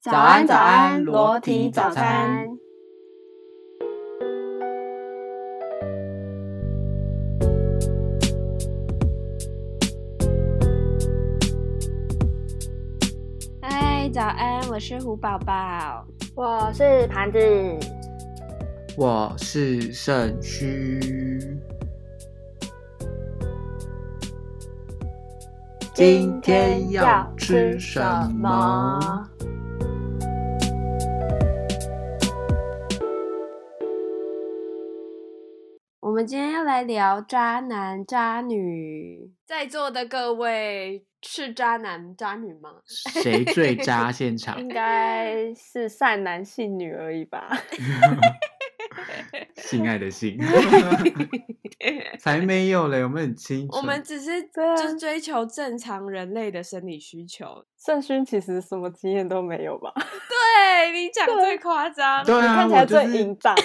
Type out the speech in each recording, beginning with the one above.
早安，早安，裸体早餐。嗨，早安，我是胡宝宝，我是盘子，我是肾虚。今天要吃什么？今天要来聊渣男渣女，在座的各位是渣男渣女吗？谁最渣？现 场应该是善男信女而已吧。性爱的性，才没有嘞！我们很清楚，我们只是就追求正常人类的生理需求。盛勋其实什么经验都没有吧？对你讲最夸张，对啊，看起来最淫荡。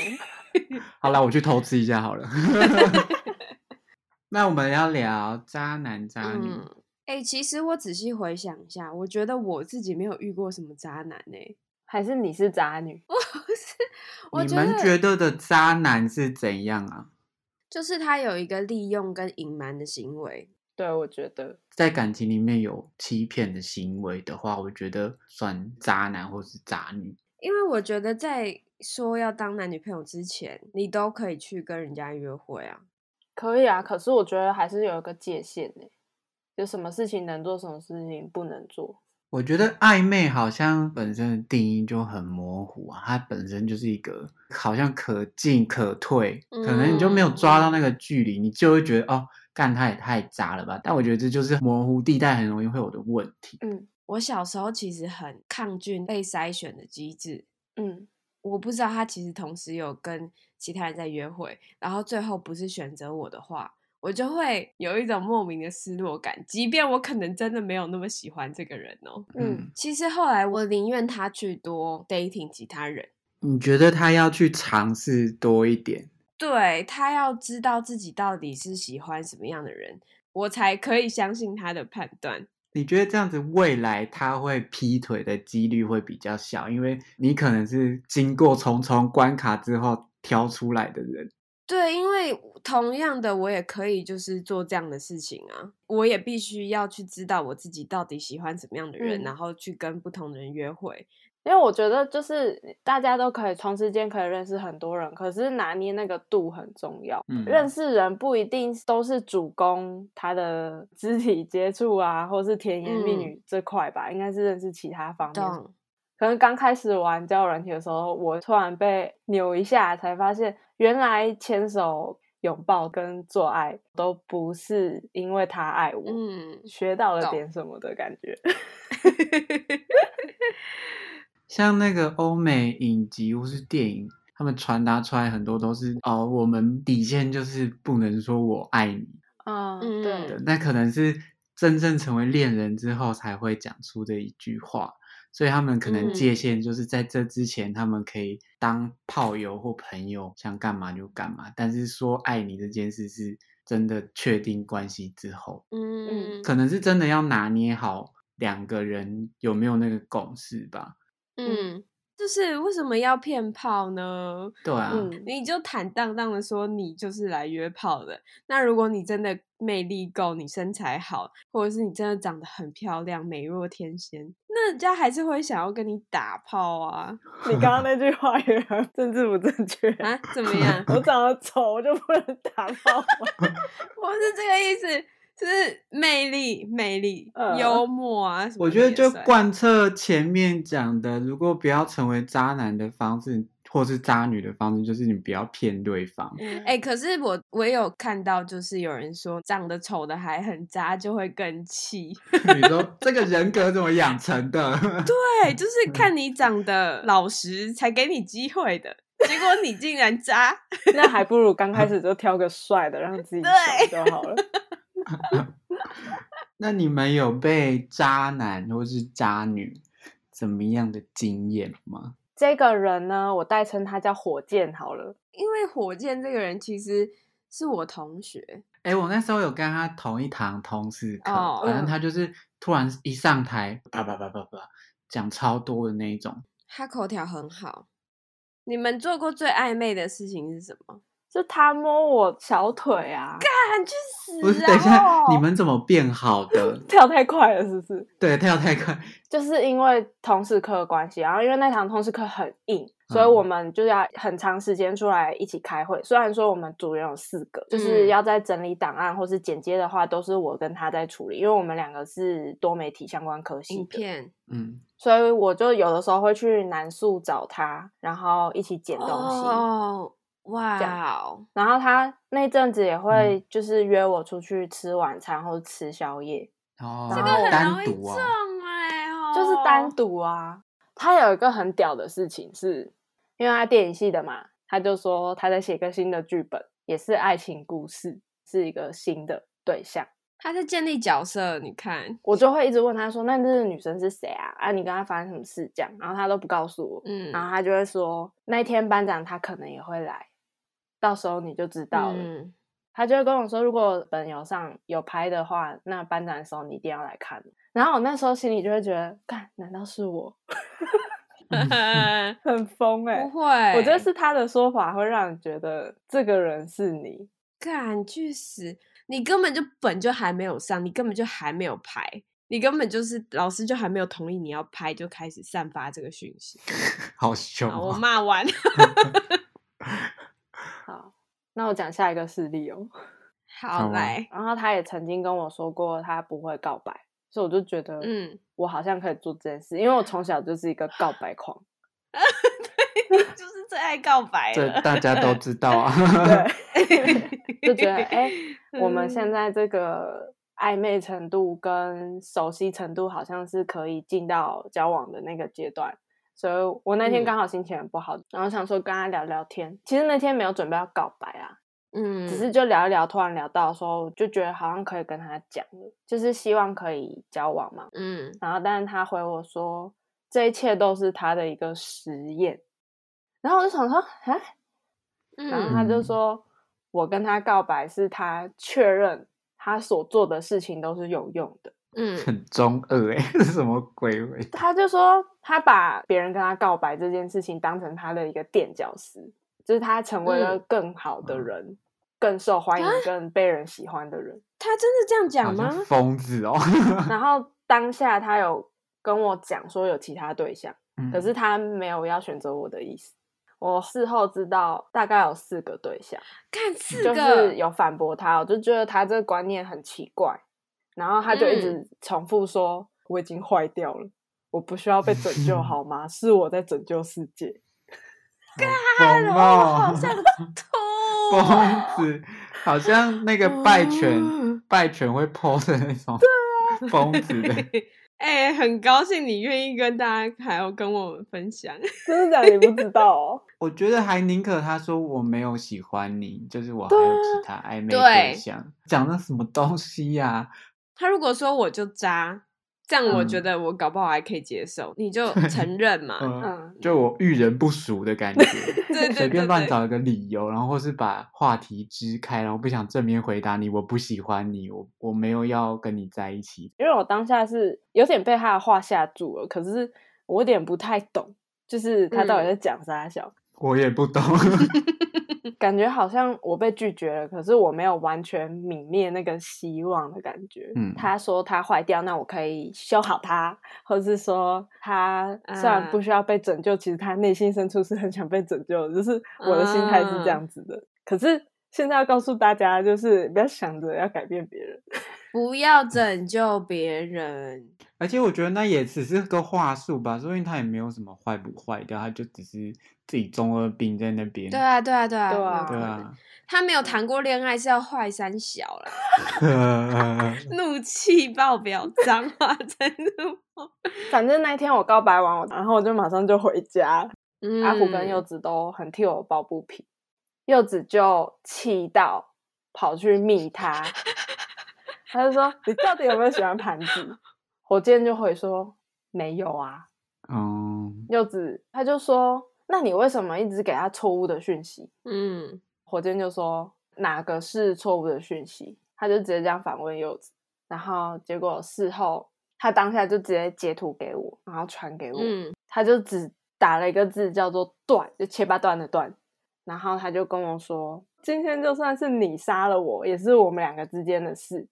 好了，我去偷吃一下好了。那我们要聊渣男渣女。哎，其实我仔细回想一下，我觉得我自己没有遇过什么渣男呢。还是你是渣女？不是，你们觉得的渣男是怎样啊？就是他有一个利用跟隐瞒的行为。对，我觉得在感情里面有欺骗的行为的话，我觉得算渣男或是渣女。因为我觉得在说要当男女朋友之前，你都可以去跟人家约会啊。可以啊，可是我觉得还是有一个界限呢，有什么事情能做，什么事情不能做。我觉得暧昧好像本身的定义就很模糊啊，它本身就是一个好像可进可退，可能你就没有抓到那个距离，你就会觉得哦，干他也太渣了吧。但我觉得这就是模糊地带很容易会有的问题。嗯，我小时候其实很抗拒被筛选的机制。嗯，我不知道他其实同时有跟其他人在约会，然后最后不是选择我的话。我就会有一种莫名的失落感，即便我可能真的没有那么喜欢这个人哦。嗯，其实后来我宁愿他去多 dating 其他人。你觉得他要去尝试多一点？对他要知道自己到底是喜欢什么样的人，我才可以相信他的判断。你觉得这样子未来他会劈腿的几率会比较小，因为你可能是经过重重关卡之后挑出来的人。对，因为同样的，我也可以就是做这样的事情啊。我也必须要去知道我自己到底喜欢什么样的人，然后去跟不同的人约会。因为我觉得就是大家都可以同时间可以认识很多人，可是拿捏那个度很重要。认识人不一定都是主攻他的 肢体接触啊，或是甜言蜜语这块吧，应该是认识其他方面。可能刚开始玩交友软体的时候，我突然被扭一下，才发现原来牵手、拥抱跟做爱都不是因为他爱我，嗯，学到了点什么的感觉。像那个欧美影集或是电影，他们传达出来很多都是哦，我们底线就是不能说我爱你，嗯，对，那可能是真正成为恋人之后才会讲出的一句话。所以他们可能界限就是在这之前，他们可以当炮友或朋友，想干嘛就干嘛。但是说爱你这件事，是真的确定关系之后，嗯，可能是真的要拿捏好两个人有没有那个共识吧，嗯。就是为什么要骗炮呢？对啊，你就坦荡荡的说你就是来约炮的。那如果你真的魅力够，你身材好，或者是你真的长得很漂亮，美若天仙，那人家还是会想要跟你打炮啊。你刚刚那句话也很政治不正确啊？怎么 样？我长得丑，我就不能打炮吗？我是这个意思。就是魅力、魅力、幽默啊！我觉得就贯彻前面讲的，如果不要成为渣男的方式，或是渣女的方式，就是你不要骗对方。哎，可是我我有看到，就是有人说长得丑的还很渣，就会更气。你说这个人格怎么养成的？对，就是看你长得老实才给你机会的，结果你竟然渣，那还不如刚开 始就挑个帅的，让自己对就好了。那你们有被渣男或是渣女怎么样的经验吗？这个人呢，我代称他叫火箭好了，因为火箭这个人其实是我同学。哎，我那时候有跟他同一堂通识课，反正他就是突然一上台，叭叭叭叭叭，讲超多的那一种。他口条很好。你们做过最暧昧的事情是什么？就他摸我小腿啊！干去死！不是，等一下，你们怎么变好的？跳太快了，是不是？对，跳太快，就是因为通识课的关系，然后因为那堂通识课很硬，所以我们就要很长时间出来一起开会。虽然说我们组员有四个，就是要在整理档案或是剪接的话，都是我跟他在处理，因为我们两个是多媒体相关科系影片，嗯，所以我就有的时候会去南宿找他，然后一起剪东西。哇，然后他那阵子也会就是约我出去吃晚餐或者吃宵夜，哦，这个很单独啊，就是单独啊。他有一个很屌的事情，是因为他电影系的嘛，他就说他在写个新的剧本，也是爱情故事，是一个新的对象。他在建立角色，你看，我就会一直问他说：“那这个女生是谁啊？啊，你跟她发生什么事？”这样，然后他都不告诉我，嗯，然后他就会说那天班长他可能也会来。到时候你就知道了。他就会跟我说，如果本游上有拍的话，那班长的时候你一定要来看。然后我那时候心里就会觉得，干，难道是我？很疯哎！不会，我觉得是他的说法会让你觉得这个人是你。干去死！你根本就本就还没有上，你根本就还没有拍，你根本就是老师就还没有同意你要拍，就开始散发这个讯息。好凶！我骂完。好，那我讲下一个事例哦。好来，然后他也曾经跟我说过他不会告白，所以我就觉得，嗯，我好像可以做这件事，因为我从小就是一个告白狂，对，就是最爱告白这，大家都知道啊。对，就觉得哎，我们现在这个暧昧程度跟熟悉程度，好像是可以进到交往的那个阶段。所以我那天刚好心情很不好，然后想说跟他聊聊天。其实那天没有准备要告白啊，嗯，只是就聊一聊，突然聊到说，就觉得好像可以跟他讲了，就是希望可以交往嘛，嗯。然后但是他回我说，这一切都是他的一个实验。然后我就想说，啊，然后他就说我跟他告白是他确认他所做的事情都是有用的。嗯，很中二哎，是什么鬼？他就说他把别人跟他告白这件事情当成他的一个垫脚石，就是他成为了更好的人，更受欢迎、更被人喜欢的人。他真的这样讲吗？疯子哦！然后当下他有跟我讲说有其他对象，可是他没有要选择我的意思。我事后知道大概有四个对象，看四个，就是有反驳他，我就觉得他这个观念很奇怪。然后他就一直重复说：“我已经坏掉了，我不需要被拯救，好吗？是我在拯救世界。”干哦，好像 疯子，好像那个拜权拜权会泼的那种疯子的。哎，很高兴你愿意跟大家还要跟我们分享，真的假的？你不知道哦。我觉得还宁可他说我没有喜欢你，就是我还有其他暧昧对象，讲的什么东西呀？他如果说我就渣，这样我觉得我搞不好还可以接受。你就承认嘛，嗯，就我遇人不熟的感觉，对随便乱找一个理由，然后或是把话题支开，然后不想正面回答你，我不喜欢你，我我没有要跟你在一起。因为我当下是有点被他的话吓住了，可是我有点不太懂，就是他到底在讲啥笑。我也不懂。感觉好像我被拒绝了，可是我没有完全泯灭那个希望的感觉。嗯，他说他坏掉，那我可以修好它，或者是说他虽然不需要被拯救，其实他内心深处是很想被拯救的，就是我的心态是这样子的。可是现在要告诉大家，就是不要想着要改变别人，不要拯救别人。而且我觉得那也只是个话术吧，所以他也没有什么坏不坏掉，他就只是。自己中二病在那边。对啊，对啊，对啊，对啊，对啊。他没有谈过恋爱，是要坏三小了。怒气爆表，脏话真的。反正那天我告白完我，然后我就马上就回家。阿虎跟柚子都很替我抱不平，柚子就气到跑去密他，他就说：“你到底有没有喜欢盘子？”火箭就回说：“没有啊。”哦，柚子他就说。那你为什么一直给他错误的讯息？嗯，火箭就说哪个是错误的讯息，他就直接这样反问柚子，然后结果事后他当下就直接截图给我，然后传给我，他就只打了一个字叫做“断”，就切八段的“断”，然后他就跟我说：“今天就算是你杀了我，也是我们两个之间的事。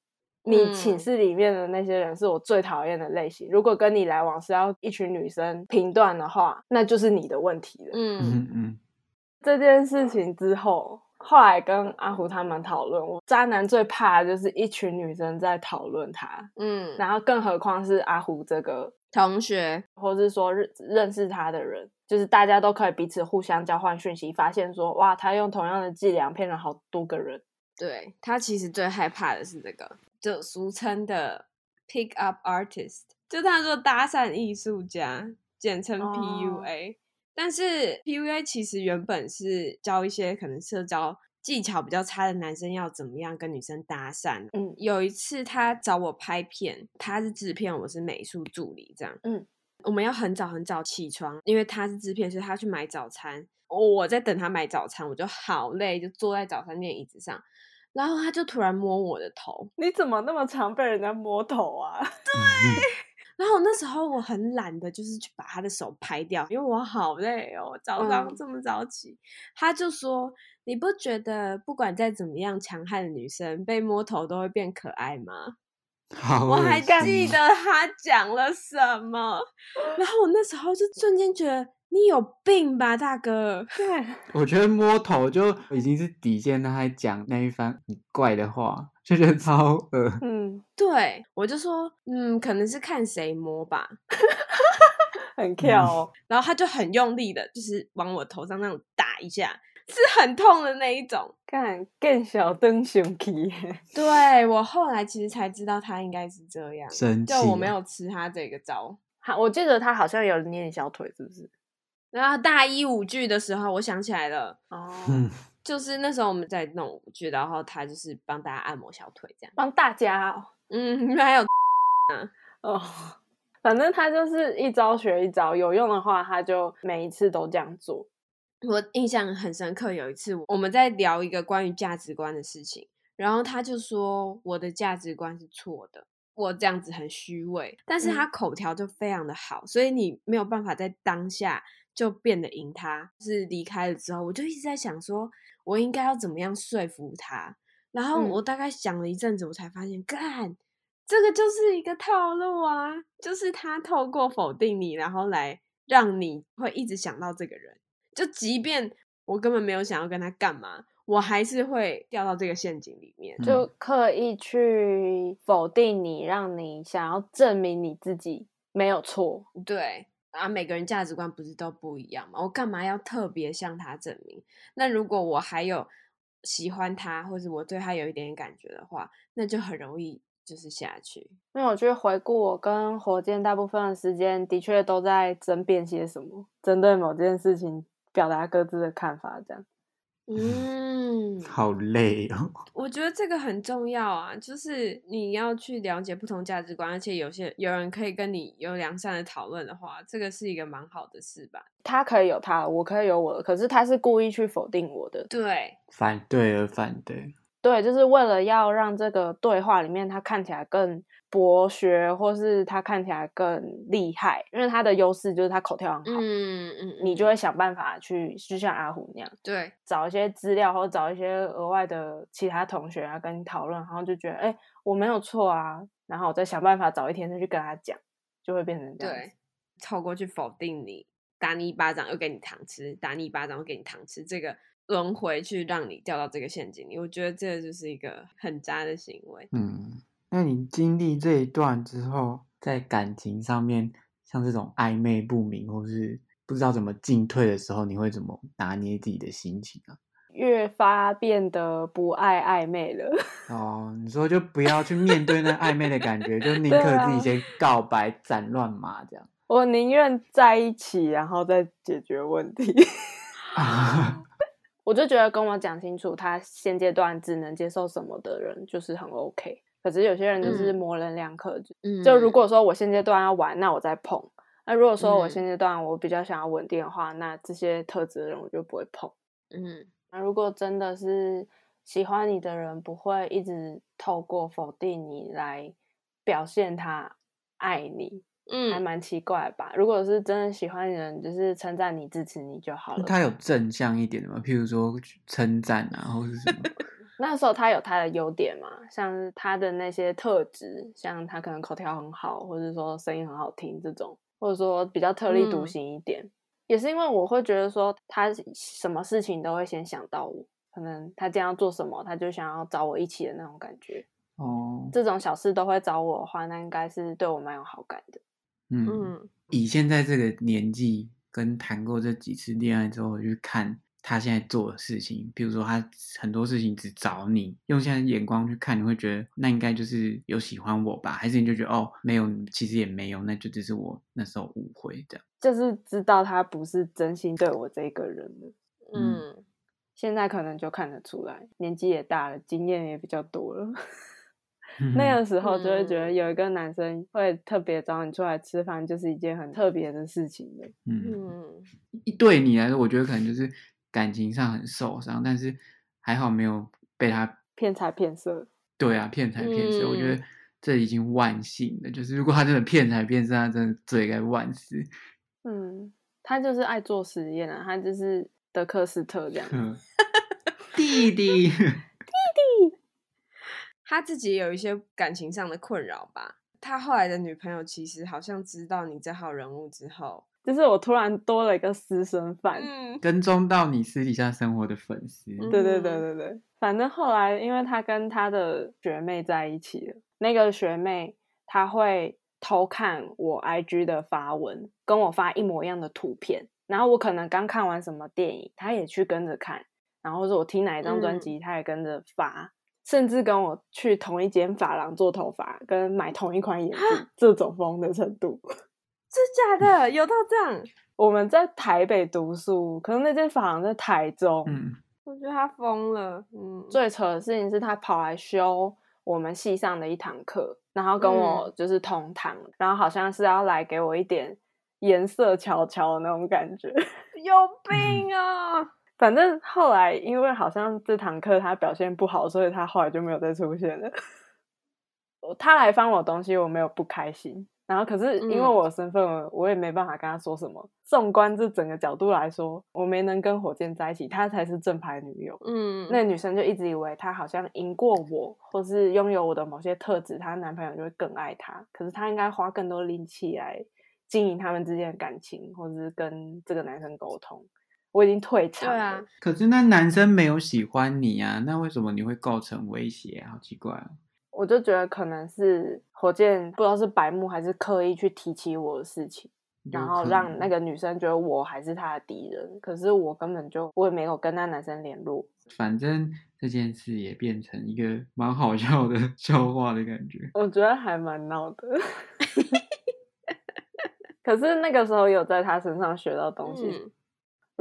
你寝室里面的那些人是我最讨厌的类型，如果跟你来往是要一群女生评断的话，那就是你的问题了。”嗯嗯嗯。这件事情之后。后来跟阿胡他们讨论，我渣男最怕的就是一群女生在讨论他，嗯，然后更何况是阿胡这个同学，或是说认认识他的人，就是大家都可以彼此互相交换讯息，发现说哇，他用同样的伎俩骗了好多个人。对他其实最害怕的是这个，就俗称的 pick up artist，就他说搭讪艺术家，简称 PUA。但是 PUA 其实原本是教一些可能社交技巧比较差的男生要怎么样跟女生搭讪。嗯，有一次他找我拍片，他是制片，我是美术助理，这样。嗯，我们要很早很早起床，因为他是制片，所以他去买早餐。我在等他买早餐，我就好累，就坐在早餐店椅子上，然后他就突然摸我的头。你怎么那么常被人家摸头啊？对。然后那时候我很懒的，就是去把他的手拍掉，因为我好累哦，早上这么早起。他就说：“你不觉得不管再怎么样强悍的女生被摸头都会变可爱吗？”我还记得他讲了什么。然后我那时候就瞬间觉得你有病吧，大哥。对，我觉得摸头就已经是底线，他还讲那一番很怪的话。就觉得超恶，嗯，对我就说，嗯，可能是看谁摸吧，很跳，然后他就很用力的，就是往我头上那种打一下，是很痛的那一种，看更小灯熊皮，对我后来其实才知道他应该是这样，就我没有吃他这个招，好，我记得他好像有捏你小腿，是不是？然后大一舞剧的时候，我想起来了，哦。就是那时候我们在弄舞剧，然后他就是帮大家按摩小腿，这样帮大家。嗯，还有 哦，反正他就是一招学一招，有用的话他就每一次都这样做。我印象很深刻，有一次我们在聊一个关于价值观的事情，然后他就说我的价值观是错的，我这样子很虚伪，但是他口条就非常的好，所以你没有办法在当下就变得赢他。是离开了之后，我就一直在想说。我应该要怎么样说服他？然后我大概想了一阵子，我才发现，干，这个就是一个套路啊！就是他透过否定你，然后来让你会一直想到这个人。就即便我根本没有想要跟他干嘛，我还是会掉到这个陷阱里面，就刻意去否定你，让你想要证明你自己没有错。对。啊，每个人价值观不是都不一样吗？我干嘛要特别向他证明？那如果我还有喜欢他，或者我对他有一点点感觉的话，那就很容易就是下去。因为我觉得回顾我跟火箭大部分的时间，的确都在争辩些什么，针对某件事情表达各自的看法，这样。嗯，好累哦。我觉得这个很重要啊，就是你要去了解不同价值观，而且有些有人可以跟你有良善的讨论的话，这个是一个蛮好的事吧。他可以有他，我可以有我的，可是他是故意去否定我的，对，反对而反对，对，就是为了要让这个对话里面他看起来更。博学，或是他看起来更厉害，因为他的优势就是他口条很好。嗯嗯，你就会想办法去，就像阿虎那样，对，找一些资料，或者找一些额外的其他同学啊，跟你讨论，然后就觉得，哎，我没有错啊，然后我再想办法找一天再去跟他讲，就会变成这样。对，凑过去否定你，打你一巴掌又给你糖吃，打你一巴掌又给你糖吃，这个轮回去让你掉到这个陷阱里，我觉得这就是一个很渣的行为。嗯。那你经历这一段之后，在感情上面，像这种暧昧不明或是不知道怎么进退的时候，你会怎么拿捏自己的心情啊？越发变得不爱暧昧了。哦，你说就不要去面对那暧昧的感觉，就宁可自己先告白斩乱麻这样。我宁愿在一起，然后再解决问题。我就觉得跟我讲清楚，他现阶段只能接受什么的人，就是很 OK。可是有些人就是模棱两可，就如果说我现阶段要玩，那我再碰；那如果说我现阶段我比较想要稳定的话，那这些特质的人我就不会碰。嗯，那如果真的是喜欢你的人，不会一直透过否定你来表现他爱你，嗯，还蛮奇怪吧？如果是真的喜欢人，就是称赞你、支持你就好了。他有正向一点的吗？譬如说称赞啊，或是什么？那时候他有他的优点嘛，像是他的那些特质，像他可能口条很好，或者说声音很好听这种，或者说比较特立独行一点，也是因为我会觉得说他什么事情都会先想到我，可能他将要做什么，他就想要找我一起的那种感觉。哦，这种小事都会找我的话，那应该是对我蛮有好感的。嗯，以现在这个年纪跟谈过这几次恋爱之后去看。他现在做的事情，比如说他很多事情只找你，用现在眼光去看，你会觉得那应该就是有喜欢我吧？还是你就觉得哦，没有，其实也没有，那就只是我那时候误会的。就是知道他不是真心对我这个人了。嗯，现在可能就看得出来，年纪也大了，经验也比较多了。那个时候就会觉得有一个男生会特别找你出来吃饭，就是一件很特别的事情的。嗯，对你来说，我觉得可能就是。感情上很受伤，但是还好没有被他骗财骗色。对啊，骗财骗色，我觉得这已经万幸了。就是如果他真的骗财骗色，他真的罪该万死。嗯，他就是爱做实验啊，他就是德克斯特这样。弟弟，弟弟，他自己有一些感情上的困扰吧。他后来的女朋友其实好像知道你这号人物之后。就是我突然多了一个私生饭，跟踪到你私底下生活的粉丝。对对对对对，反正后来因为他跟他的学妹在一起了，那个学妹她会偷看我 IG 的发文，跟我发一模一样的图片。然后我可能刚看完什么电影，他也去跟着看。然后说我听哪一张专辑，他也跟着发，甚至跟我去同一间发廊做头发，跟买同一款眼镜，这种疯的程度。是假的，有到这样。我们在台北读书，可是那间房在台中。嗯，我觉得他疯了。嗯，最扯的事情是他跑来修我们系上的一堂课，然后跟我就是同堂，然后好像是要来给我一点颜色瞧瞧的那种感觉。有病啊！反正后来因为好像这堂课他表现不好，所以他后来就没有再出现了。他来翻我东西，我没有不开心。然后，可是因为我的身份，我也没办法跟他说什么。纵观这整个角度来说，我没能跟火箭在一起，他才是正牌女友。嗯，那女生就一直以为她好像赢过我，或是拥有我的某些特质，她男朋友就会更爱她。可是她应该花更多力气来经营他们之间的感情，或者是跟这个男生沟通。我已经退场。对啊，可是那男生没有喜欢你啊，那为什么你会构成威胁？好奇怪啊！我就觉得可能是火箭不知道是白目还是刻意去提起我的事情，然后让那个女生觉得我还是她的敌人。可是我根本就我也没有跟那男生联络。反正这件事也变成一个蛮好笑的 笑话的感觉。我觉得还蛮闹的。可是那个时候有在他身上学到东西。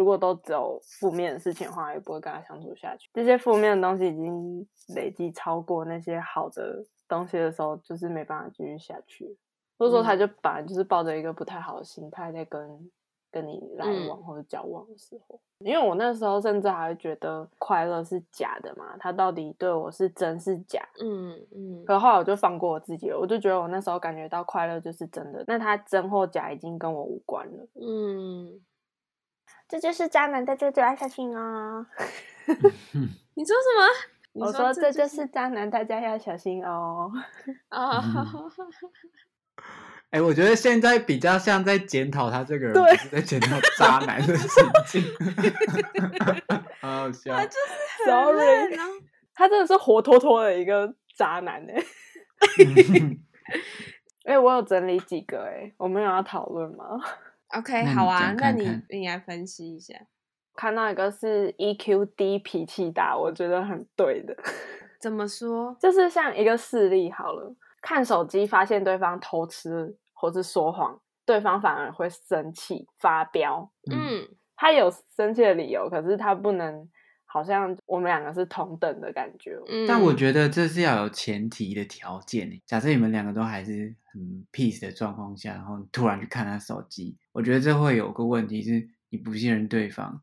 如果都只有负面的事情的话，也不会跟他相处下去。这些负面的东西已经累积超过那些好的东西的时候，就是没办法继续下去。或者说，他就本来就是抱着一个不太好的心态在跟跟你来往或者交往的时候。因为我那时候甚至还会觉得快乐是假的嘛，他到底对我是真是假？嗯嗯。可后来我就放过我自己了，我就觉得我那时候感觉到快乐就是真的。那他真或假已经跟我无关了。嗯。这就是渣男，大家就要小心哦。你说什么？我说这就是渣男，大家要小心哦。啊！哎，我觉得现在比较像在检讨他这个人，不是在检讨渣男的事情。好好笑。他就是 sorry，他真的是活脱脱的一个渣男哎。哎，我有整理几个哎，我们有要讨论吗？OK，好啊，那你你来分析一下。看到一个是 EQ 低、脾气大，我觉得很对的。怎么说？就是像一个事例好了，看手机发现对方偷吃或是说谎，对方反而会生气发飙。嗯，他有生气的理由，可是他不能。好像我们两个是同等的感觉，嗯但我觉得这是要有前提的条件假设你们两个都还是很 peace 的状况下，然后突然去看他手机，我觉得这会有个问题是你不信任对方。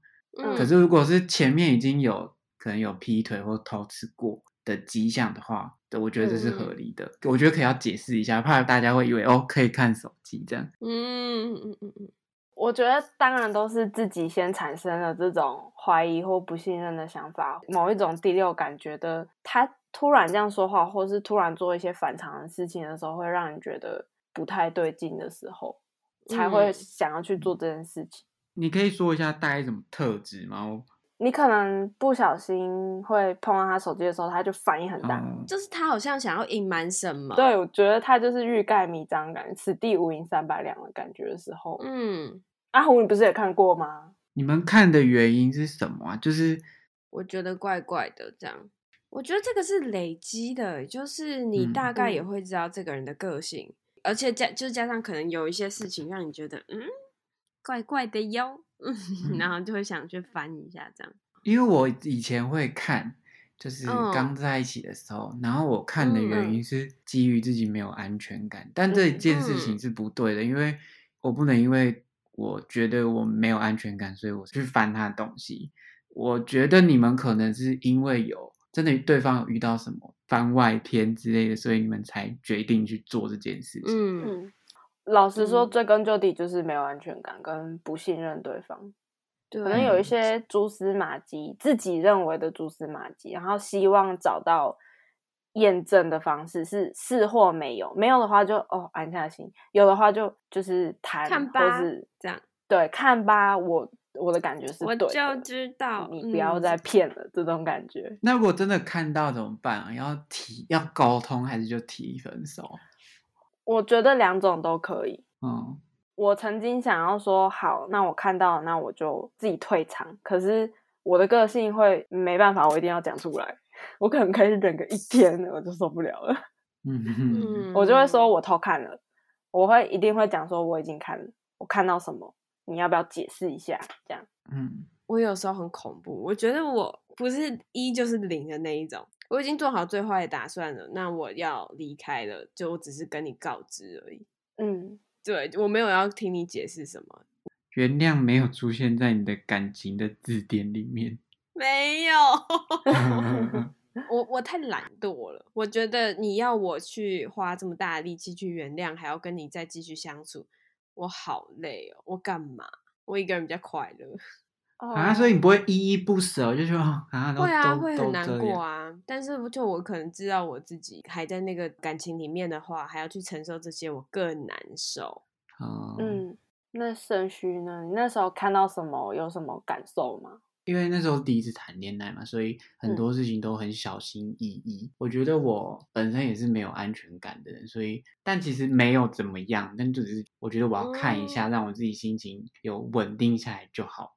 可是如果是前面已经有可能有劈腿或偷吃过，的迹象的话，我觉得这是合理的。我觉得可以要解释一下，怕大家会以为哦可以看手机这样。嗯嗯嗯嗯，我觉得当然都是自己先产生了这种怀疑或不信任的想法，某一种第六感觉得他突然这样说话，或是突然做一些反常的事情的时候，会让人觉得不太对劲的时候，才会想要去做这件事情。你可以说一下大概什么特质吗？你可能不小心会碰到他手机的时候，他就反应很大，就是他好像想要隐瞒什么。对，我觉得他就是欲盖弥彰感，此地无银三百两的感觉的时候。嗯，阿红，你不是也看过吗？你们看的原因是什么啊？就是我觉得怪怪的，这样。我觉得这个是累积的，就是你大概也会知道这个人的个性，而且加就是加上可能有一些事情让你觉得嗯怪怪的哟。嗯，然后就会想去翻一下这样。因为我以前会看，就是刚在一起的时候，然后我看的原因是基于自己没有安全感，但这件事情是不对的，因为我不能因为我觉得我没有安全感，所以我去翻他的东西。我觉得你们可能是因为有真的对方有遇到什么番外篇之类的，所以你们才决定去做这件事情。嗯。老实说，追根究底就是没有安全感跟不信任对方，可能有一些蛛丝马迹，自己认为的蛛丝马迹，然后希望找到验证的方式，是是或没有，没有的话就哦安下心，有的话就就是谈，或是这样，对，看吧，我我的感觉是，我就知道你不要再。骗了，这种感觉。那如果真的看到怎么办啊？要提要沟通，还是就提分手？我觉得两种都可以。嗯，我曾经想要说好，那我看到，那我就自己退场。可是我的个性会没办法，我一定要讲出来。我可能可以忍个一天，我就受不了了。嗯嗯，我就会说我偷看了，我会一定会讲说我已经看了，我看到什么，你要不要解释一下？这样。嗯，我有时候很恐怖，我觉得我不是一就是零的那一种。我已经做好最坏的打算了，那我要离开了，就我只是跟你告知而已。嗯，对我没有要听你解释什么。原谅没有出现在你的感情的字典里面。没有，我我太懒惰了。我觉得你要我去花这么大的力气去原谅，还要跟你再继续相处，我好累哦。我干嘛？我一个人比较快乐。啊，所以你不会依依不舍，就说啊，会啊，会很难过啊。但是就我可能知道我自己还在那个感情里面的话，还要去承受这些，我更难受。嗯，那肾虚呢？你那时候看到什么，有什么感受吗？因为那时候第一次谈恋爱嘛，所以很多事情都很小心翼翼。我觉得我本身也是没有安全感的人，所以但其实没有怎么样，但就只是我觉得我要看一下，让我自己心情有稳定下来就好。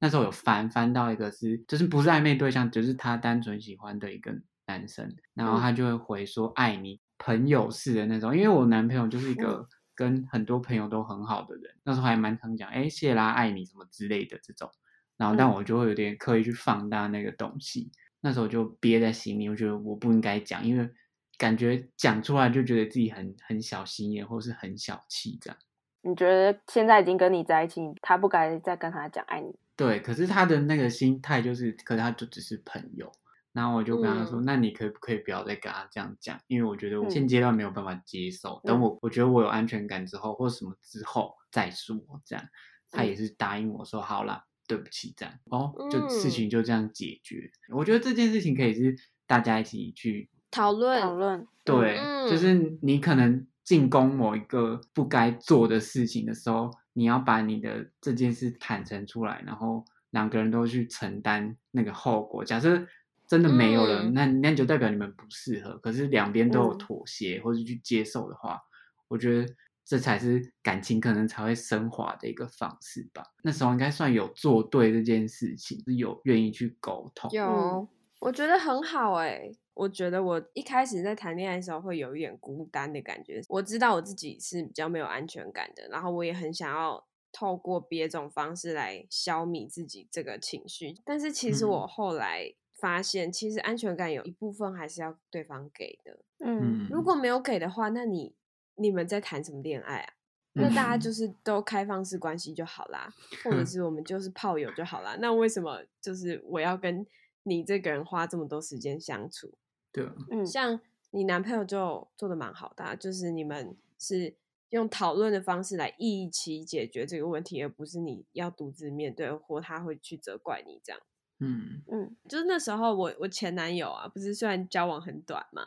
那时候有翻翻到一个是，就是不是暧昧对象，只是他单纯喜欢的一个男生，然后他就会回说爱你，朋友式的那种。因为我男朋友就是一个跟很多朋友都很好的人，那时候还蛮常讲哎谢啦爱你什么之类的这种，然后但我就会有点刻意去放大那个东西，那时候就憋在心里，我觉得我不应该讲，因为感觉讲出来就觉得自己很很小心眼或是很小气这样。你觉得现在已经跟你在一起，他不该再跟他讲爱你？对，可是他的那个心态就是，可是他就只是朋友。然后我就跟他说：“那你可不可以不要再跟他这样讲？因为我觉得我现阶段没有办法接受。等我我觉得我有安全感之后，或什么之后再说。”这样，他也是答应我说：“好啦，对不起。”这样哦，就事情就这样解决。我觉得这件事情可以是大家一起去讨论讨论。对，就是你可能进攻某一个不该做的事情的时候。你要把你的这件事坦诚出来，然后两个人都去承担那个后果。假设真的没有了，那那就代表你们不适合。可是两边都有妥协或者去接受的话，我觉得这才是感情可能才会升华的一个方式吧。那时候应该算有做对这件事情，是有愿意去沟通。有，我觉得很好哎。我觉得我一开始在谈恋爱的时候会有一点孤单的感觉。我知道我自己是比较没有安全感的，然后我也很想要透过别种方式来消弭自己这个情绪。但是其实我后来发现，其实安全感有一部分还是要对方给的。嗯，如果没有给的话，那你你们在谈什么恋爱啊？那大家就是都开放式关系就好啦，或者是我们就是炮友就好啦。那为什么就是我要跟你这个人花这么多时间相处？对，嗯，像你男朋友就做的蛮好的，就是你们是用讨论的方式来一起解决这个问题，而不是你要独自面对，或他会去责怪你这样。嗯嗯，就是那时候我我前男友啊，不是虽然交往很短嘛，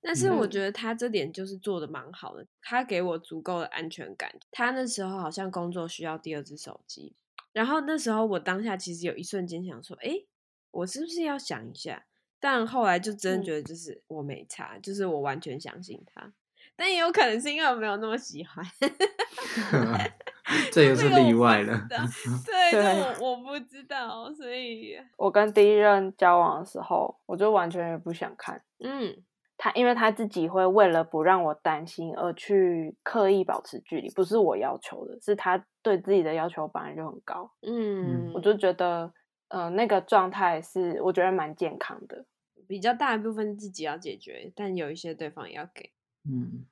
但是我觉得他这点就是做的蛮好的，他给我足够的安全感。他那时候好像工作需要第二只手机，然后那时候我当下其实有一瞬间想说，哎，我是不是要想一下？但后来就真的觉得就是我没差，就是我完全相信他，但也有可能是因为我没有那么喜欢。这也是例外了，对，我我不知道，所以我跟第一任交往的时候，我就完全也不想看。嗯，他因为他自己会为了不让我担心而去刻意保持距离，不是我要求的，是他对自己的要求本来就很高。嗯，我就觉得，呃，那个状态是我觉得蛮健康的，比较大一部分自己要解决，但有一些对方也要给。嗯。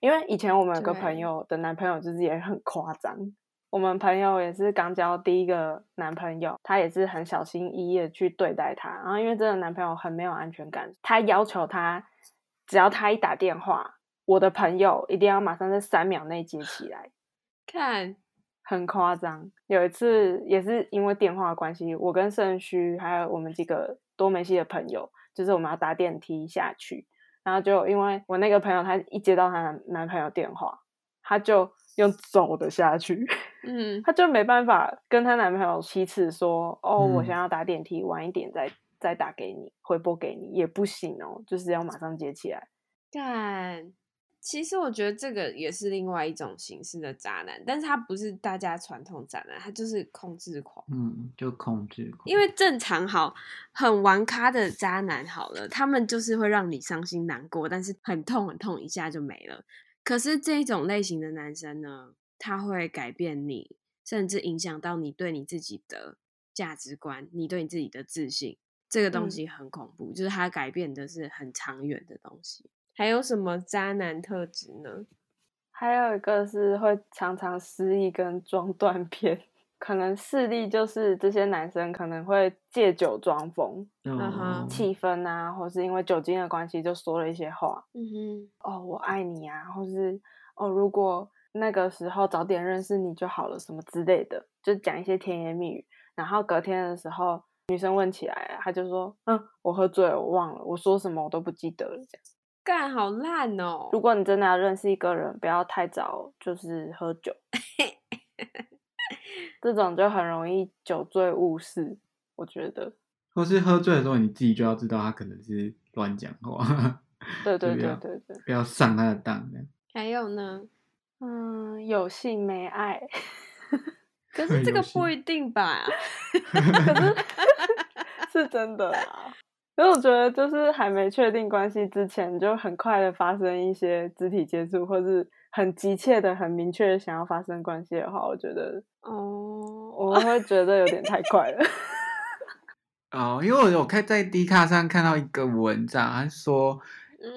因为以前我们有个朋友的男朋友就是也很夸张，我们朋友也是刚交第一个男朋友，他也是很小心翼翼的去对待他，然后因为这个男朋友很没有安全感，他要求他只要他一打电话，我的朋友一定要马上在三秒内接起来，看很夸张。有一次也是因为电话关系，我跟盛虚还有我们几个多梅西的朋友，就是我们要搭电梯下去。然后就因为我那个朋友，她一接到她男朋友电话，她就用走的下去，嗯，她就没办法跟她男朋友七次说，哦，我想要搭电梯，晚一点再再打给你，回拨给你也不行哦，就是要马上接起来。干。其实我觉得这个也是另外一种形式的渣男，但是他不是大家传统渣男，他就是控制狂。嗯，就控制狂。因为正常好很玩咖的渣男好了，他们就是会让你伤心难过，但是很痛很痛一下就没了。可是这种类型的男生呢，他会改变你，甚至影响到你对你自己的价值观，你对你自己的自信，这个东西很恐怖，就是他改变的是很长远的东西。还有什么渣男特质呢？还有一个是会常常失忆跟装断片，可能势力就是这些男生可能会借酒装疯，气氛啊，或是因为酒精的关系就说了一些话，嗯哼，哦，我爱你啊，或是哦，如果那个时候早点认识你就好了，什么之类的，就讲一些甜言蜜语，然后隔天的时候女生问起来，他就说，嗯，我喝醉了，我忘了，我说什么我都不记得了，这样。干好烂哦！如果你真的要认识一个人，不要太早就是喝酒，这种就很容易酒醉误事。我觉得，或是喝醉的时候，你自己就要知道他可能是乱讲话。对对对对对，不要上他的当。还有呢，嗯，有性没爱，可是这个不一定吧？可是是真的啊。所以我觉得，就是还没确定关系之前，就很快的发生一些肢体接触，或是很急切的、很明确的想要发生关系的话，我觉得，哦，我会觉得有点太快了。哦，因为我有看在 D 卡上看到一个文章，他说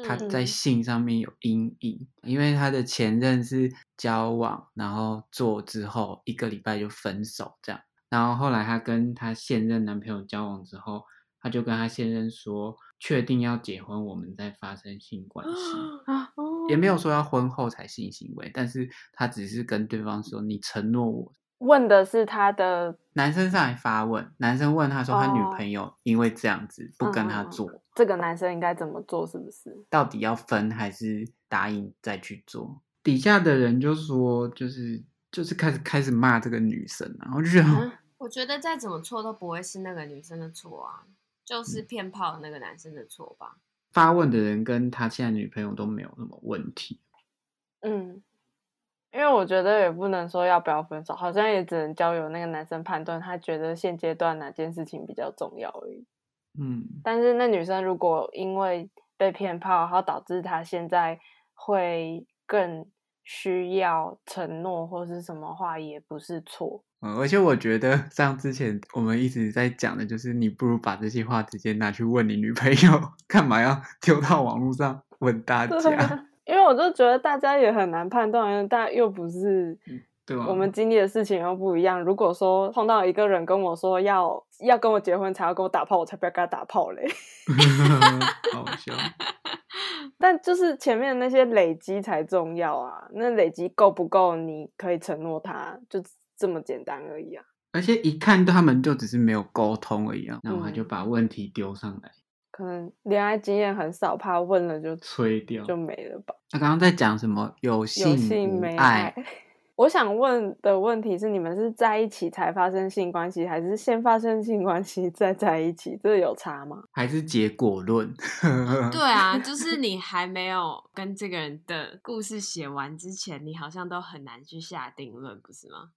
他在性上面有阴影，因为他的前任是交往，然后做之后一个礼拜就分手这样，然后后来他跟他现任男朋友交往之后。他就跟他先生说，确定要结婚，我们再发生性关系啊，也没有说要婚后才性行为，但是他只是跟对方说，你承诺我。问的是他的男生上来发问，男生问他说，他女朋友因为这样子不跟他做，这个男生应该怎么做？是不是？到底要分还是答应再去做？底下的人就说，就是就是开始开始骂这个女生，然后就觉得，我觉得再怎么错都不会是那个女生的错啊。就是骗炮那个男生的错吧？发问的人跟他现在女朋友都没有什么问题。嗯，因为我觉得也不能说要不要分手，好像也只能交由那个男生判断，他觉得现阶段哪件事情比较重要而已。嗯，但是那女生如果因为被骗炮，然后导致她现在会更需要承诺或是什么话，也不是错。嗯，而且我觉得像之前我们一直在讲的，就是你不如把这些话直接拿去问你女朋友，干嘛要 丢到网络上问大家？因为我就觉得大家也很难判断，大家又不是对我们经历的事情又不一样。如果说碰到一个人跟我说要要跟我结婚才要跟我打炮，我才不要跟他打炮嘞。好笑。但就是前面那些累积才重要啊，那累积够不够？你可以承诺他，就这么简单而已啊。而且一看他们就只是没有沟通而已啊，然后他就把问题丢上来。可能恋爱经验很少，怕问了就吹掉就没了吧。他刚刚在讲什么？有性没爱。我想问的问题是：你们是在一起才发生性关系，还是先发生性关系再在一起？这有差吗？还是结果论？对啊，就是你还没有跟这个人的故事写完之前，你好像都很难去下定论，不是吗？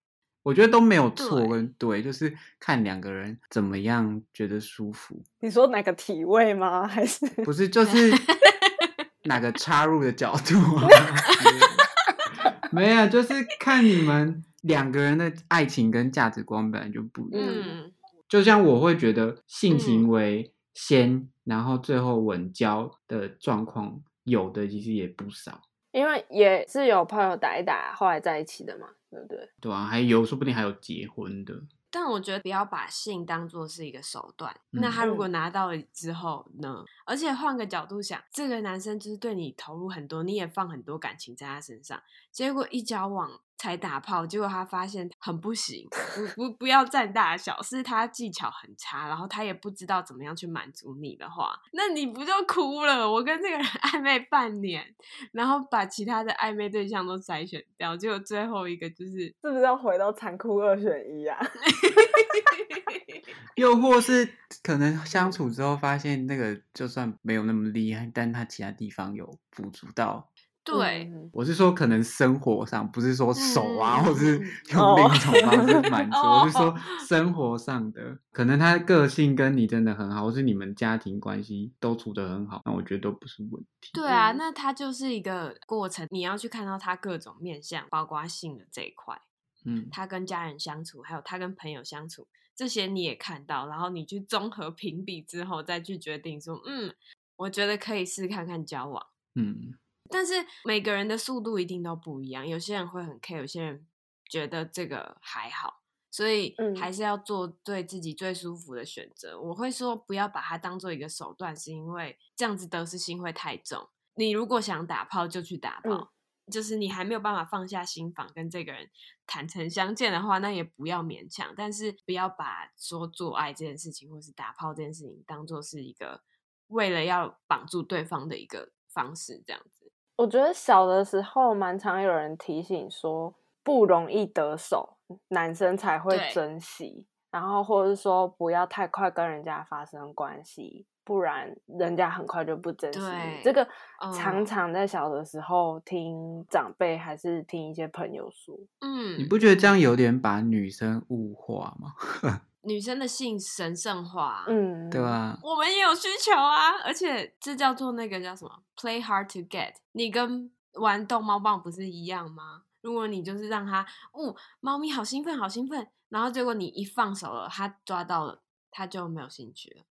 我觉得都没有错跟对，就是看两个人怎么样觉得舒服。你说哪个体位吗？还是不是？就是 哪个插入的角度？没有，就是看你们两个人的爱情跟价值观本来就不一样。就像我会觉得性行为先，然后最后稳交的状况，有的其实也不少。因为也是有朋友打一打，后来在一起的嘛，对不对？对啊，还有说不定还有结婚的。但我觉得不要把性当做是一个手段。那他如果拿到了之后呢？而且换个角度想，这个男生就是对你投入很多，你也放很多感情在他身上，结果一交往。才打炮，结果他发现很不行，不不不要占大小，是他技巧很差，然后他也不知道怎么样去满足你的话，那你不就哭了？我跟这个人 暧昧半年，然后把其他的暧昧对象都筛选掉，结果最后一个就是，是不是要回到残酷二选一啊？又或是可能相处之后发现那个就算没有那么厉害，但他其他地方有补足到。对，我是说可能生活上，不是说手啊，或者是用另一种方式满足。我是说生活上的，可能他个性跟你真的很好，或是你们家庭关系都处得很好，那我觉得都不是问题。对啊，那他就是一个过程，你要去看到他各种面相，包括性的这一块。嗯，他跟家人相处，还有他跟朋友相处，这些你也看到，然后你去综合评比之后，再去决定说，嗯，我觉得可以试看看交往。嗯。但是每个人的速度一定都不一样，有些人会很 care，有些人觉得这个还好，所以还是要做对自己最舒服的选择。我会说不要把它当做一个手段，是因为这样子得失心会太重。你如果想打炮就去打炮，就是你还没有办法放下心房跟这个人坦诚相见的话，那也不要勉强。但是不要把说做爱这件事情或是打炮这件事情当做是一个为了要绑住对方的一个方式，这样子。我觉得小的时候蛮常有人提醒说不容易得手，男生才会珍惜，然后或者是说不要太快跟人家发生关系，不然人家很快就不珍惜。这个常常在小的时候听长辈还是听一些朋友说，嗯，你不觉得这样有点把女生物化吗？女生的性神圣化，嗯，对吧？我们也有需求啊，而且这叫做那个叫什么？Play hard to get。你跟玩逗猫棒不是一样吗？如果你就是让它，哦，猫咪好兴奋，好兴奋，然后结果你一放手了，它抓到了，它就没有兴趣了。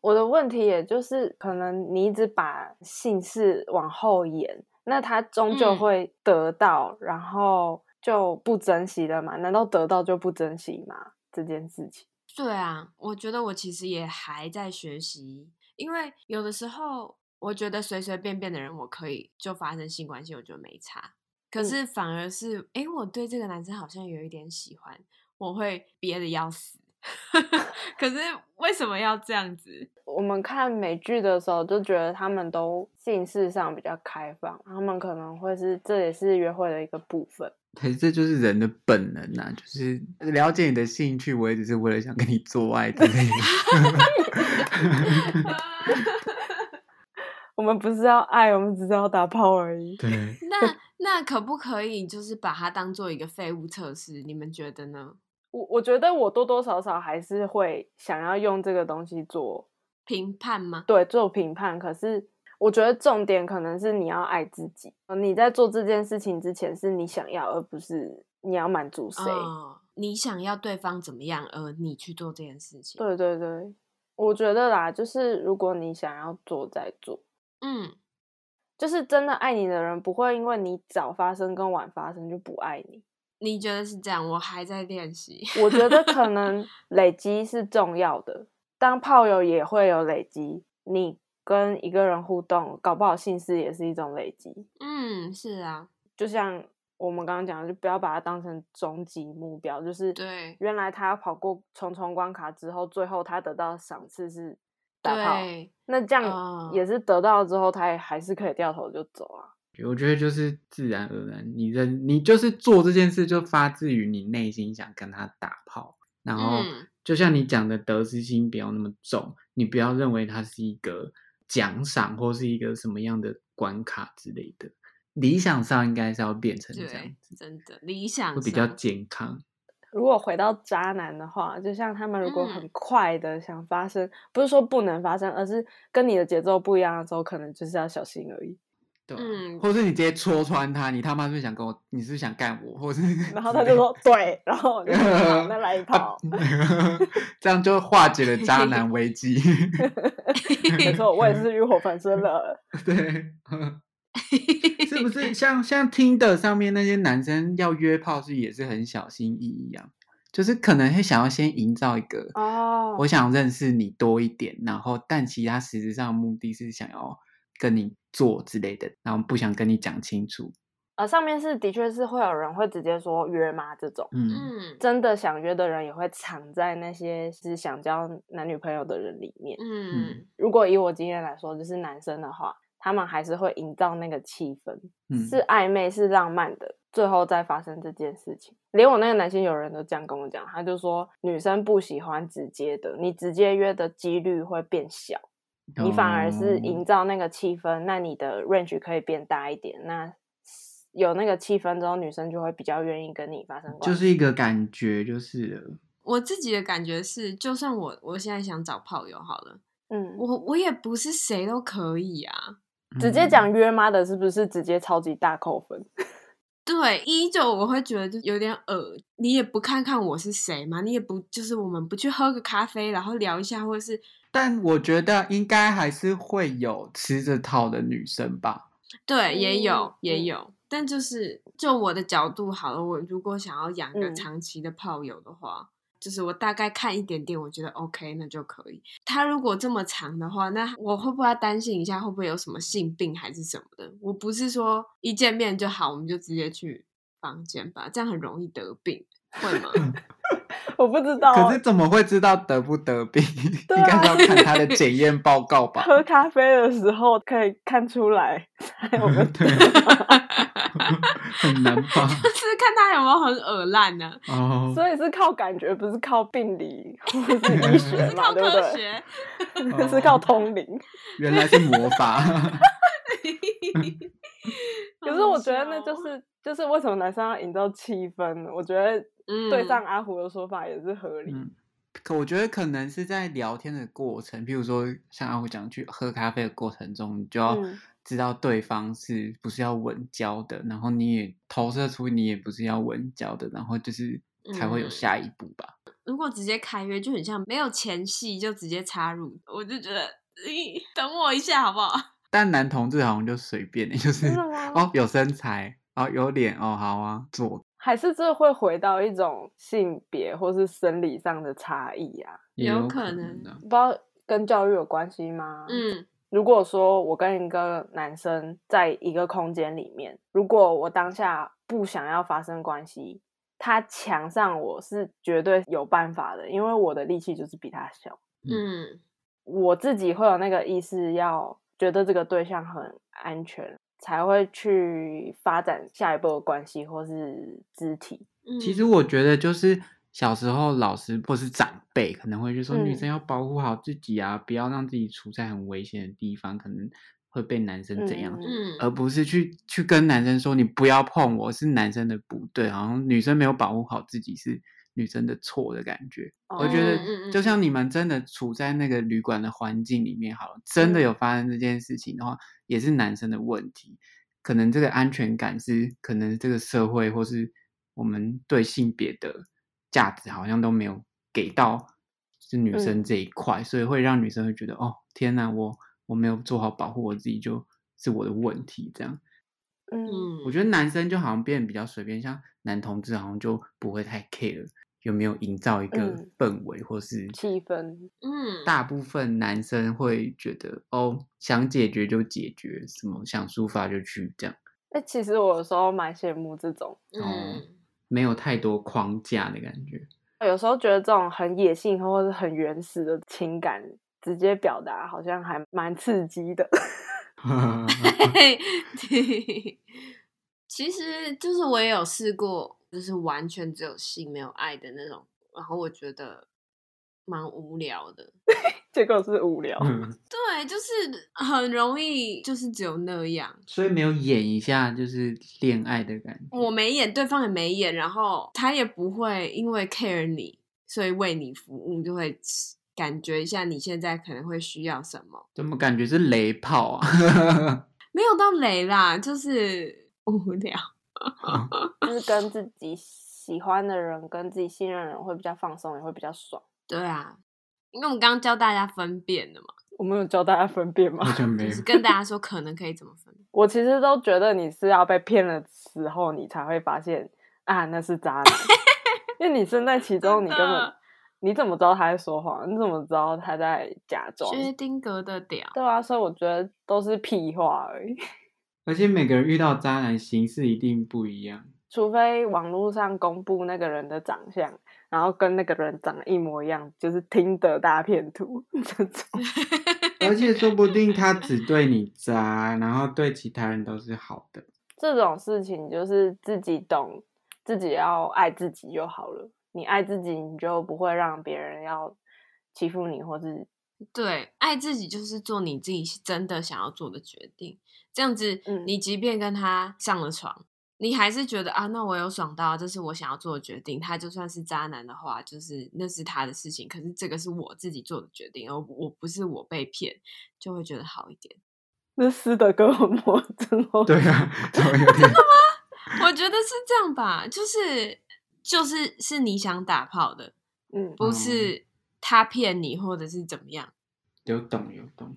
我的问题也就是，可能你一直把性事往后延，那它终究会得到，然后就不珍惜了嘛？难道得到就不珍惜吗？这件事情？对啊，我觉得我其实也还在学习，因为有的时候我觉得随随便便的人我可以就发生性关系，我觉得没差。可是反而是，哎，我对这个男生好像有一点喜欢，我会憋的要死。可是为什么要这样子？我们看美剧的时候就觉得他们都性事上比较开放，他们可能会是这也是约会的一个部分。可是这就是人的本能呐，就是了解你的兴趣，我也只是为了想跟你做爱之类的。我们不是要爱，我们只是要打炮而已。对。那那可不可以就是把它当做一个废物测试？你们觉得呢？我我觉得我多多少少还是会想要用这个东西做评判吗？对，做评判。可是。我觉得重点可能是你要爱自己。你在做这件事情之前，是你想要，而不是你要满足谁。你想要对方怎么样，而你去做这件事情。对对对，我觉得啦，就是如果你想要做，再做。嗯，就是真的爱你的人，不会因为你早发生跟晚发生就不爱你。你觉得是这样？我还在练习。我觉得可能 累积是重要的，当炮友也会有累积。你跟一个人互动，搞不好性事也是一种累积。嗯，是啊，就像我们刚刚讲的，就不要把它当成终极目标。就是对，原来他跑过重重关卡之后，最后他得到赏赐是大炮，那这样也是得到之后，他也还是可以掉头就走啊。我觉得就是自然而然，你的你就是做这件事，就发自于你内心想跟他打炮。然后就像你讲的，得失心不要那么重，你不要认为它是一个奖赏或是一个什么样的关卡之类的。理想上应该是要变成这样子，真的理想会比较健康。如果回到渣男的话，就像他们如果很快的想发生，不是说不能发生，而是跟你的节奏不一样的时候，可能就是要小心而已。嗯，或者是你直接戳穿他，你他妈是不是想跟我？你是不是想干我？或者是，然后他就说对，然后再来一炮，这样就化解了渣男危机。没错，我也是欲火焚身了。对，是不是像像听的上面那些男生要约炮是也是很小心翼翼啊？就是可能会想要先营造一个哦，我想认识你多一点，然后但其他实质上的目的是想要。跟你做之类的，然后不想跟你讲清楚。呃，上面是的确是会有人会直接说约吗？这种，嗯，真的想约的人也会藏在那些是想交男女朋友的人里面。嗯，如果以我经验来说，就是男生的话，他们还是会营造那个气氛，是暧昧，是浪漫的，最后再发生这件事情。连我那个男性友人都这样跟我讲，他就说女生不喜欢直接的，你直接约的几率会变小。你反而是营造那个气氛，那你的 range 可以变大一点。那有那个气氛之后，女生就会比较愿意跟你发生关系。就是一个感觉，就是我自己的感觉是，就算我我现在想找炮友好了，嗯，我我也不是谁都可以啊。直接讲约妈的，是不是直接超级大扣分？对，依旧我会觉得就有点恶。你也不看看我是谁吗？你也不就是我们不去喝个咖啡，然后聊一下，或者是。但我觉得应该还是会有吃这套的女生吧。对，也有，也有。但就是就我的角度好了，我如果想要养个长期的炮友的话，就是我大概看一点点，我觉得 OK，那就可以。他如果这么长的话，那我会不会担心一下，会不会有什么性病还是什么的？我不是说一见面就好，我们就直接去房间吧，这样很容易得病，会吗？我不知道，可是怎么会知道得不得病？应该是要看他的检验报告吧。喝咖啡的时候可以看出来，我们对，很难吧？就是看他有没有很耳烂呢。哦，所以是靠感觉，不是靠病理或是医学嘛？对不对？是靠通灵。原来是魔法。可是我觉得那就是就是为什么男生要营造气氛？我觉得。对上阿虎的说法也是合理。可我觉得可能是在聊天的过程，譬如说像阿虎讲去喝咖啡的过程中，你就要知道对方是不是要稳交的，然后你也投射出你也不是要稳交的，然后就是才会有下一步吧。如果直接开约就很像没有前戏就直接插入，我就觉得，等我一下好不好？但男同志好像就随便，就是哦有身材哦有脸哦好啊做。还是这会回到一种性别或是生理上的差异啊？有可能，不知道跟教育有关系吗？嗯，如果说我跟一个男生在一个空间里面，如果我当下不想要发生关系，他强上我是绝对有办法的，因为我的力气就是比他小。嗯，我自己会有那个意识，要觉得这个对象很安全。才会去发展下一步的关系或是肢体。其实我觉得，就是小时候老师或是长辈可能会就说，女生要保护好自己啊，不要让自己处在很危险的地方，可能会被男生怎样，而不是去去跟男生说你不要碰我，是男生的不对，好像女生没有保护好自己是。女生的错的感觉，我觉得就像你们真的处在那个旅馆的环境里面，好了，真的有发生这件事情的话，也是男生的问题。可能这个安全感是，可能这个社会或是我们对性别的价值好像都没有给到是女生这一块，所以会让女生会觉得，哦，天哪，我我没有做好保护我自己，就是我的问题，这样。嗯，我觉得男生就好像变得比较随便，像男同志好像就不会太 care 有没有营造一个氛围或是气氛。嗯，大部分男生会觉得哦，想解决就解决，什么想抒发就去这样。哎，其实我有时候蛮羡慕这种，嗯，没有太多框架的感觉。有时候觉得这种很野性或者很原始的情感直接表达，好像还蛮刺激的。其实就是我也有试过，就是完全只有性没有爱的那种，然后我觉得蛮无聊的。结果是无聊，对，就是很容易，就是只有那样，所以没有演一下就是恋爱的感觉。我没演，对方也没演，然后他也不会因为 care 你，所以为你服务，就会感觉一下你现在可能会需要什么。怎么感觉是雷炮啊？没有到雷啦，就是无聊，就是跟自己喜欢的人、跟自己信任的人会比较放松，也会比较爽。对啊。因为我们刚刚教大家分辨的嘛，我们有教大家分辨吗？就是跟大家说可能可以怎么分。我其实都觉得你是要被骗的时候，你才会发现啊，那是渣男。因为你身在其中，你根本你怎么知道他在说谎？你怎么知道他在假装？薛定格的屌。对啊，所以我觉得都是屁话而已。而且每个人遇到渣男形式一定不一样，除非网络上公布那个人的长相。然后跟那个人长得一模一样，就是听的大片图 这种，而且说不定他只对你渣，然后对其他人都是好的。这种事情就是自己懂，自己要爱自己就好了。你爱自己，你就不会让别人要欺负你，或是对爱自己就是做你自己真的想要做的决定。这样子，你即便跟他上了床。你还是觉得啊，那我有爽到，这是我想要做的决定。他就算是渣男的话，就是那是他的事情。可是这个是我自己做的决定，而我不是我被骗，就会觉得好一点。那斯德哥尔摩症候对啊，真的吗？我觉得是这样吧，就是就是是你想打炮的，嗯，不是他骗你或者是怎么样。有懂有懂，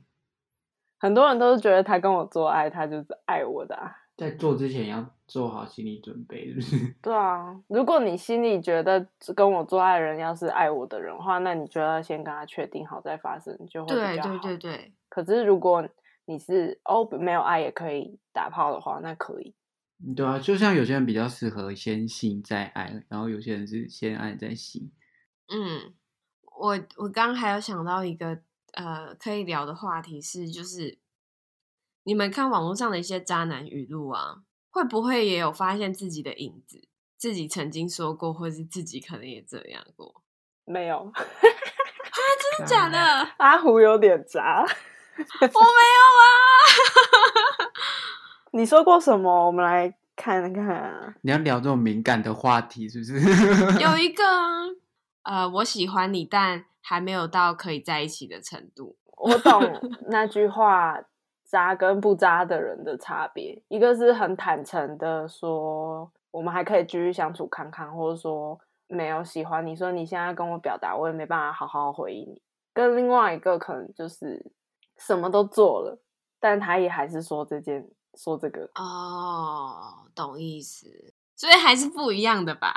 很多人都是觉得他跟我做爱，他就是爱我的。啊。在做之前要做好心理准备，是不是？对啊，如果你心里觉得跟我做爱人要是爱我的人的话，那你就要先跟他确定好再发生，就会比较好。对对对对。可是如果你是哦没有爱也可以打炮的话，那可以。对啊，就像有些人比较适合先性再爱，然后有些人是先爱再性。嗯，我我刚刚还有想到一个呃可以聊的话题是，就是。你们看网络上的一些渣男语录啊，会不会也有发现自己的影子？自己曾经说过，或是自己可能也这样过？没有啊？真的假的？阿胡有点渣，我没有啊。你说过什么？我们来看看啊。你要聊这种敏感的话题，是不是？有一个，呃，我喜欢你，但还没有到可以在一起的程度。我懂那句话。渣跟不渣的人的差别，一个是很坦诚的说，我们还可以继续相处看看，或者说没有喜欢你，说你现在跟我表达，我也没办法好好回应你。跟另外一个可能就是什么都做了，但他也还是说这件说这个哦，懂意思，所以还是不一样的吧。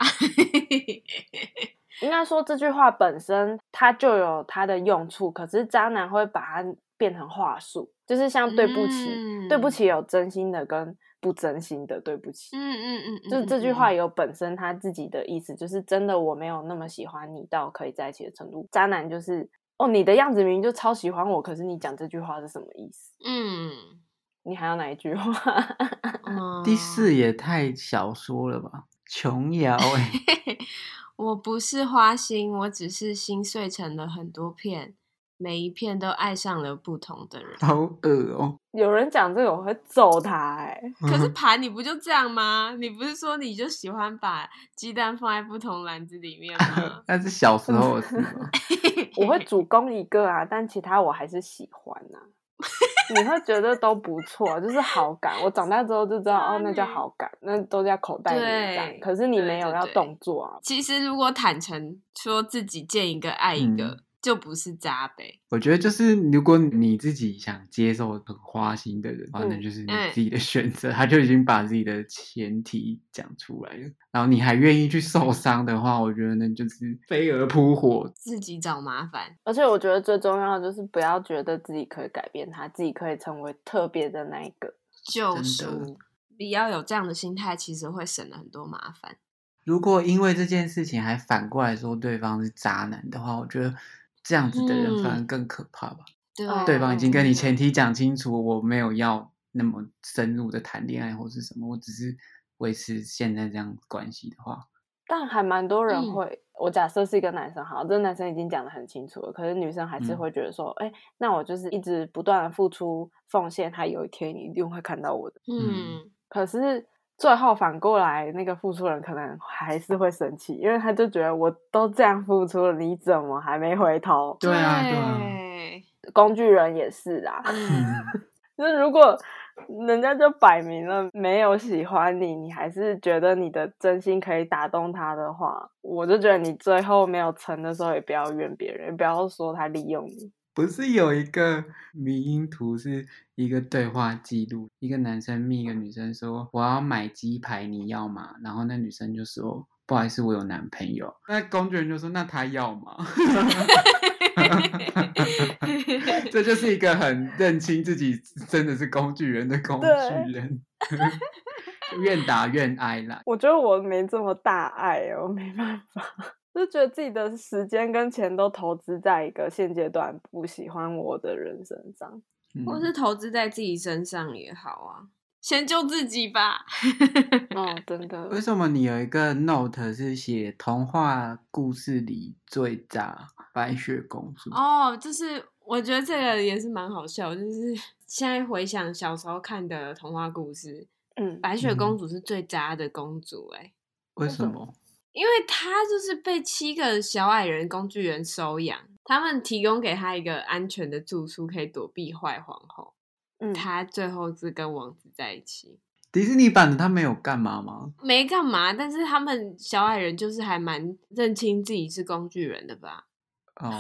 应该说这句话本身它就有它的用处，可是渣男会把它变成话术。就是像对不起，对不起有真心的跟不真心的对不起。嗯嗯嗯，就是这句话有本身他自己的意思，就是真的我没有那么喜欢你到可以在一起的程度。渣男就是哦，你的样子明明就超喜欢我，可是你讲这句话是什么意思？嗯，你还要哪一句话？第四也太小说了吧？琼瑶 哎，我不是花心，我只是心碎成了很多片。每一片都爱上了不同的人，好恶哦！有人讲这个我会揍他哎。可是盘你不就这样吗？你不是说你就喜欢把鸡蛋放在不同篮子里面吗？那是小时候的事吗？我会主攻一个啊，但其他我还是喜欢呐。你会觉得都不错，就是好感。我长大之后就知道，哦，那叫好感，那都叫口袋名单。可是你没有要动作啊。其实如果坦诚说自己见一个爱一个。就不是渣呗。我觉得就是，如果你自己想接受很花心的人，反正就是你自己的选择。他就已经把自己的前提讲出来了，然后你还愿意去受伤的话，我觉得那就是飞蛾扑火，自己找麻烦。而且我觉得最重要的就是不要觉得自己可以改变他，自己可以成为特别的那一个就是。不要有这样的心态，其实会省了很多麻烦。如果因为这件事情还反过来说对方是渣男的话，我觉得这样子的人反而更可怕吧。对，对方已经跟你前提讲清楚，我没有要那么深入的谈恋爱或是什么，我只是维持现在这样关系的话。但还蛮多人会，我假设是一个男生，好，这个男生已经讲的很清楚了，可是女生还是会觉得说，哎，那我就是一直不断的付出奉献，他有一天你一定会看到我的。嗯。可是最后反过来，那个付出人可能还是会生气，因为他就觉得我都这样付出了，你怎么还没回头？对啊，对啊，工具人也是啊。就是如果人家就摆明了没有喜欢你，你还是觉得你的真心可以打动他的话，我就觉得你最后没有成的时候，也不要怨别人，也不要说他利用你。不是有一个迷因图，是一个对话记录，一个男生密一个女生说：“我要买鸡排，你要吗？”然后那女生就说：“不好意思，我有男朋友。”那工具人就说：“那他要吗？” 这就是一个很认清自己真的是工具人的工具人，愿打愿挨啦。我觉得我没这么大爱哦，没办法。就觉得自己的时间跟钱都投资在一个现阶段不喜欢我的人身上，或是投资在自己身上也好啊，先救自己吧。哦，真的。为什么你有一个 note 是写童话故事里最渣白雪公主？哦，就是我觉得这个也是蛮好笑，就是 现在回想小时候看的童话故事，嗯，白雪公主是最渣的公主，哎，为什么？因为他就是被七个小矮人工具人收养，他们提供给他一个安全的住处，可以躲避坏皇后。嗯，他最后是跟王子在一起。迪士尼版的他没有干嘛吗？没干嘛，但是他们小矮人就是还蛮认清自己是工具人的吧？哦，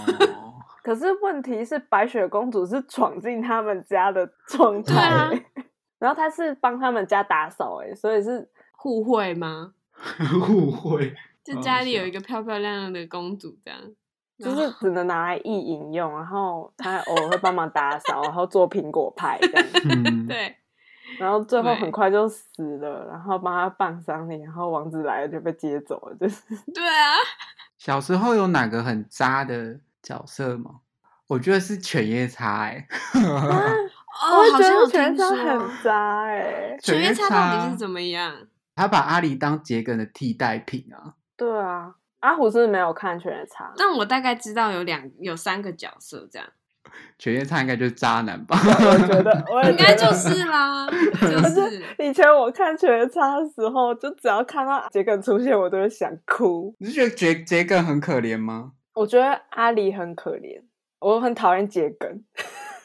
可是问题是白雪公主是闯进他们家的 状态，然后他是帮他们家打扫，哎，所以是互惠吗？互惠，就家里有一个漂漂亮亮的公主，这样就是只能拿来意饮用，然后他偶尔会帮忙打扫，然后做苹果派这样。对，然后最后很快就死了，然后帮他办丧礼，然后王子来了就被接走了，就是。对啊。小时候有哪个很渣的角色吗？我觉得是犬夜叉哎。哦，我觉得犬夜叉很渣哎。犬夜叉到底是怎么样？他把阿狸当桔梗的替代品啊！对啊，阿虎是没有看《犬夜叉》，但我大概知道有两有三个角色这样。犬夜叉应该就是渣男吧？我觉得，我 应该就是啦。就是以前我看《犬夜叉》的时候，就只要看到桔梗出现，我都会想哭。你是觉得桔桔梗很可怜吗？我觉得阿狸很可怜，我很讨厌桔梗。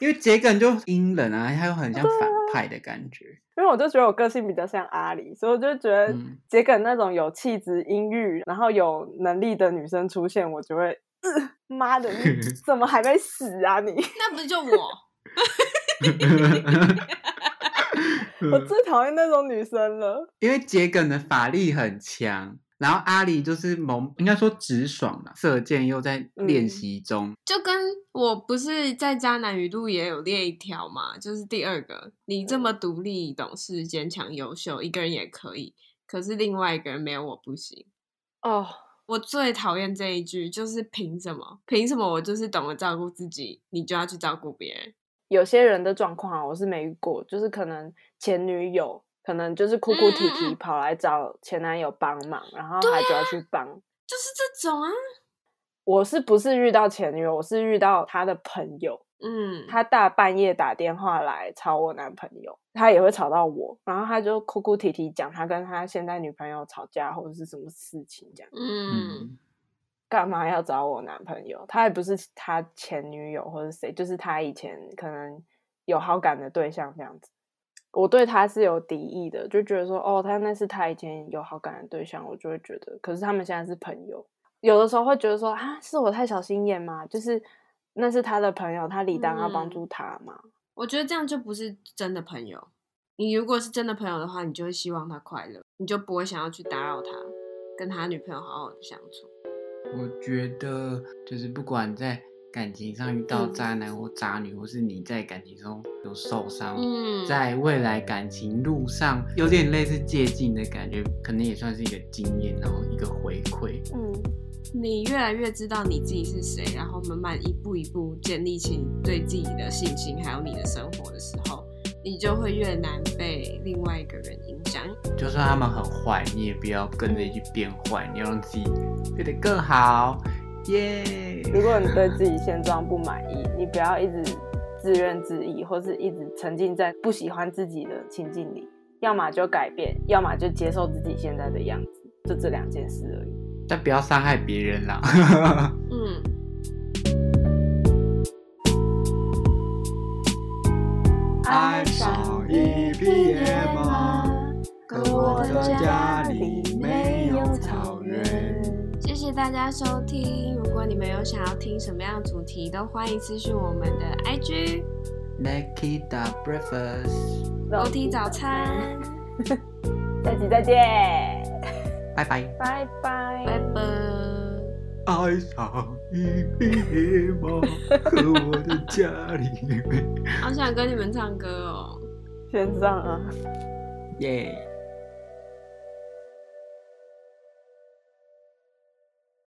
因为桔梗就阴冷啊，他又很像反派的感觉。因为我就觉得我个性比较像阿里，所以我就觉得桔梗那种有气质、阴郁，然后有能力的女生出现，我就会，妈的，你 怎么还没死啊你？那不就我？我最讨厌那种女生了。因为桔梗的法力很强。然后阿里就是萌，应该说直爽了，射箭又在练习中，就跟我不是在渣男语录也有列一条嘛，就是第二个，你这么独立、懂事、坚强、优秀，一个人也可以，可是另外一个人没有我不行。哦，我最讨厌这一句，就是凭什么？凭什么我就是懂得照顾自己，你就要去照顾别人？有些人的状况我是没遇过，就是可能前女友。可能就是哭哭啼啼跑来找前男友帮忙，然后他就要去帮，就是这种啊。我是不是遇到前女友？我是遇到他的朋友，嗯，他大半夜打电话来吵我男朋友，他也会吵到我，然后他就哭哭啼啼讲他跟他现在女朋友吵架或者是什么事情这样，嗯，干嘛要找我男朋友？他也不是他前女友或者谁，就是他以前可能有好感的对象这样子。我对他是有敌意的，就觉得说，哦，他那是他以前有好感的对象，我就会觉得，可是他们现在是朋友，有的时候会觉得说啊，是我太小心眼吗？就是那是他的朋友，他理当要帮助他嘛。我觉得这样就不是真的朋友。你如果是真的朋友的话，你就会希望他快乐，你就不会想要去打扰他，跟他女朋友好好的相处。我觉得就是不管在感情上遇到渣男或渣女，或是你在感情中有受伤，嗯，在未来感情路上有点类似借镜的感觉，可能也算是一个经验，然后一个回馈。嗯，你越来越知道你自己是谁，然后慢慢一步一步建立起对自己的信心，还有你的生活的时候。你就会越难被另外一个人影响。就算他们很坏，你也不要跟着一起变坏，你要让自己变得更好。耶！如果你对自己现状不满意，你不要一直自怨自艾，或是一直沉浸在不喜欢自己的情境里。要么就改变，要么就接受自己现在的样子，就这两件事而已。但不要伤害别人啦。嗯。爱上一匹野马，可我的家里没有草原。谢谢大家收听，如果你们有想要听什么样的主题，都欢迎私讯我们的 IG。Nikita Breakfast，楼梯早餐。下期再见，拜拜，拜拜，拜拜。爱上一匹野马，和我的家里面。好想跟你们唱歌哦，先唱啊，耶。